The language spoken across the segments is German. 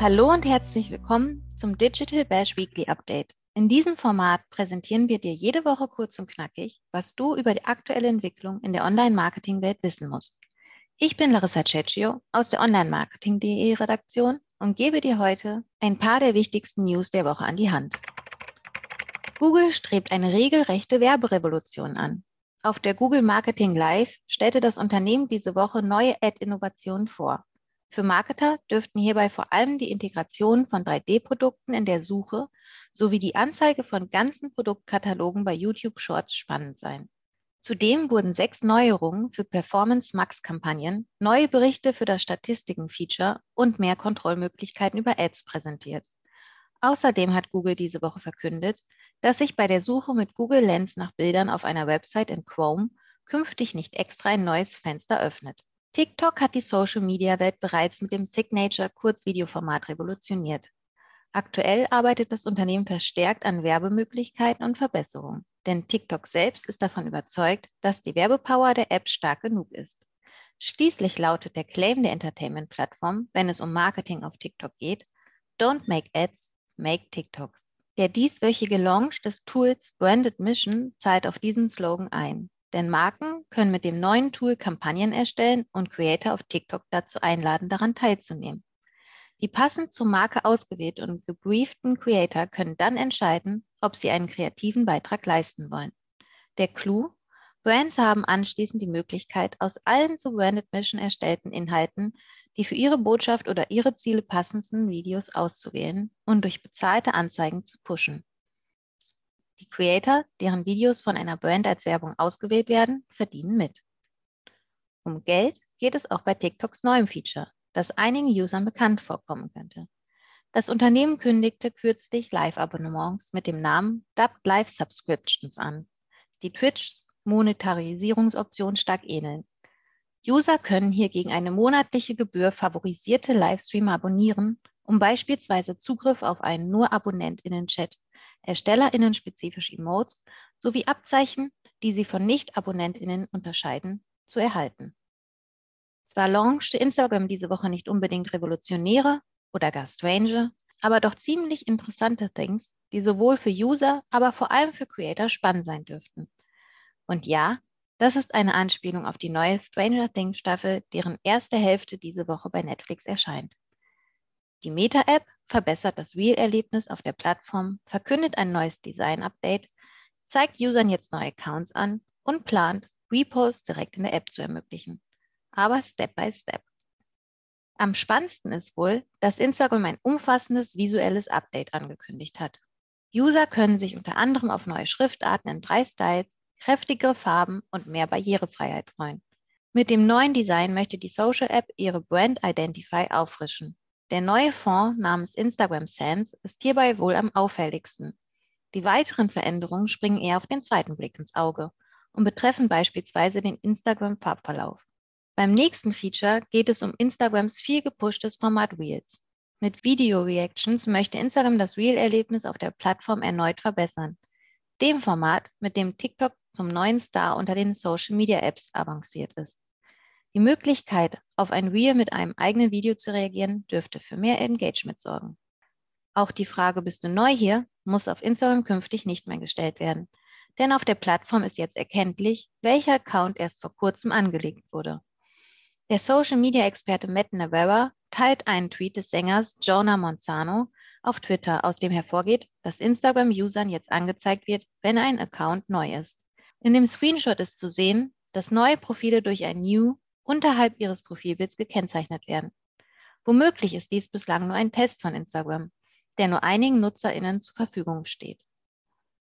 Hallo und herzlich willkommen zum Digital Bash Weekly Update. In diesem Format präsentieren wir dir jede Woche kurz und knackig, was du über die aktuelle Entwicklung in der Online-Marketing-Welt wissen musst. Ich bin Larissa Cecchio aus der Online-Marketing.de Redaktion und gebe dir heute ein paar der wichtigsten News der Woche an die Hand. Google strebt eine regelrechte Werberevolution an. Auf der Google Marketing Live stellte das Unternehmen diese Woche neue Ad-Innovationen vor. Für Marketer dürften hierbei vor allem die Integration von 3D-Produkten in der Suche sowie die Anzeige von ganzen Produktkatalogen bei YouTube Shorts spannend sein. Zudem wurden sechs Neuerungen für Performance Max-Kampagnen, neue Berichte für das Statistiken-Feature und mehr Kontrollmöglichkeiten über Ads präsentiert. Außerdem hat Google diese Woche verkündet, dass sich bei der Suche mit Google Lens nach Bildern auf einer Website in Chrome künftig nicht extra ein neues Fenster öffnet. TikTok hat die Social-Media-Welt bereits mit dem Signature-Kurzvideoformat revolutioniert. Aktuell arbeitet das Unternehmen verstärkt an Werbemöglichkeiten und Verbesserungen, denn TikTok selbst ist davon überzeugt, dass die Werbepower der App stark genug ist. Schließlich lautet der Claim der Entertainment-Plattform, wenn es um Marketing auf TikTok geht, Don't make ads, make TikToks. Der dieswöchige Launch des Tools Branded Mission zahlt auf diesen Slogan ein. Denn Marken können mit dem neuen Tool Kampagnen erstellen und Creator auf TikTok dazu einladen, daran teilzunehmen. Die passend zur Marke ausgewählten und gebrieften Creator können dann entscheiden, ob sie einen kreativen Beitrag leisten wollen. Der Clou? Brands haben anschließend die Möglichkeit, aus allen zu Branded Mission erstellten Inhalten die für ihre Botschaft oder ihre Ziele passendsten Videos auszuwählen und durch bezahlte Anzeigen zu pushen. Die Creator, deren Videos von einer Brand als Werbung ausgewählt werden, verdienen mit. Um Geld geht es auch bei TikToks neuem Feature, das einigen Usern bekannt vorkommen könnte. Das Unternehmen kündigte kürzlich Live-Abonnements mit dem Namen Dubbed Live Subscriptions an, die Twitchs Monetarisierungsoption stark ähneln. User können hier gegen eine monatliche Gebühr favorisierte Livestreamer abonnieren, um beispielsweise Zugriff auf einen nur AbonnentInnen-Chat ErstellerInnen spezifische Emotes sowie Abzeichen, die sie von Nicht-AbonnentInnen unterscheiden, zu erhalten. Zwar launchte Instagram diese Woche nicht unbedingt revolutionäre oder gar strange, aber doch ziemlich interessante Things, die sowohl für User, aber vor allem für Creator spannend sein dürften. Und ja, das ist eine Anspielung auf die neue Stranger Things Staffel, deren erste Hälfte diese Woche bei Netflix erscheint. Die Meta-App verbessert das Real-Erlebnis auf der Plattform, verkündet ein neues Design-Update, zeigt Usern jetzt neue Accounts an und plant, Reposts direkt in der App zu ermöglichen. Aber Step by Step. Am spannendsten ist wohl, dass Instagram ein umfassendes visuelles Update angekündigt hat. User können sich unter anderem auf neue Schriftarten in drei Styles, kräftigere Farben und mehr Barrierefreiheit freuen. Mit dem neuen Design möchte die Social App ihre Brand Identify auffrischen der neue Fonds namens Instagram Sense ist hierbei wohl am auffälligsten. Die weiteren Veränderungen springen eher auf den zweiten Blick ins Auge und betreffen beispielsweise den Instagram-Farbverlauf. Beim nächsten Feature geht es um Instagrams viel gepushtes Format Reels. Mit Video-Reactions möchte Instagram das Reel-Erlebnis auf der Plattform erneut verbessern. Dem Format, mit dem TikTok zum neuen Star unter den Social-Media-Apps avanciert ist. Die Möglichkeit, auf ein Reel mit einem eigenen Video zu reagieren, dürfte für mehr Engagement sorgen. Auch die Frage, bist du neu hier, muss auf Instagram künftig nicht mehr gestellt werden. Denn auf der Plattform ist jetzt erkenntlich, welcher Account erst vor kurzem angelegt wurde. Der Social-Media-Experte Matt Navarra teilt einen Tweet des Sängers Jonah Monzano auf Twitter, aus dem hervorgeht, dass Instagram-Usern jetzt angezeigt wird, wenn ein Account neu ist. In dem Screenshot ist zu sehen, dass neue Profile durch ein New unterhalb ihres Profilbilds gekennzeichnet werden. Womöglich ist dies bislang nur ein Test von Instagram, der nur einigen NutzerInnen zur Verfügung steht.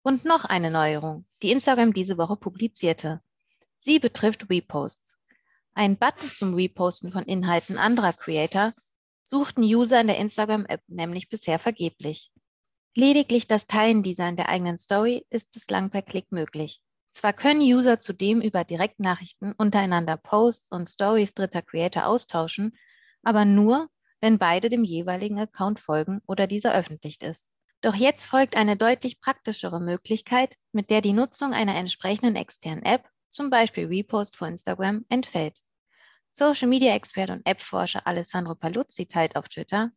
Und noch eine Neuerung, die Instagram diese Woche publizierte. Sie betrifft Reposts. Ein Button zum Reposten von Inhalten anderer Creator suchten User in der Instagram-App nämlich bisher vergeblich. Lediglich das Teilen dieser in der eigenen Story ist bislang per Klick möglich. Zwar können User zudem über Direktnachrichten untereinander Posts und Stories dritter Creator austauschen, aber nur, wenn beide dem jeweiligen Account folgen oder dieser öffentlich ist. Doch jetzt folgt eine deutlich praktischere Möglichkeit, mit der die Nutzung einer entsprechenden externen App, zum Beispiel Repost vor Instagram, entfällt. Social Media Expert und App-Forscher Alessandro Paluzzi teilt auf Twitter,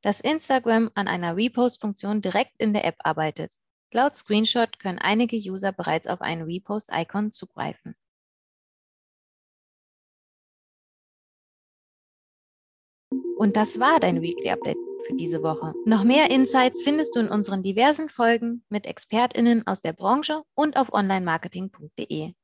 dass Instagram an einer Repost-Funktion direkt in der App arbeitet. Laut Screenshot können einige User bereits auf ein Repost-Icon zugreifen. Und das war dein Weekly Update für diese Woche. Noch mehr Insights findest du in unseren diversen Folgen mit ExpertInnen aus der Branche und auf onlinemarketing.de.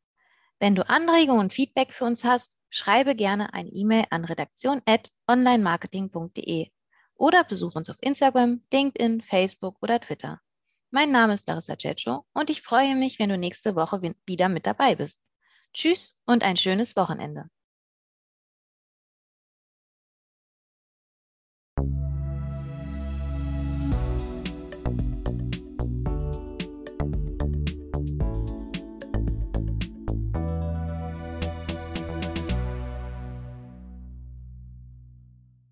Wenn du Anregungen und Feedback für uns hast, schreibe gerne eine E-Mail an redaktion.onlinemarketing.de oder besuch uns auf Instagram, LinkedIn, Facebook oder Twitter. Mein Name ist Larissa Cecho und ich freue mich, wenn du nächste Woche wieder mit dabei bist. Tschüss und ein schönes Wochenende.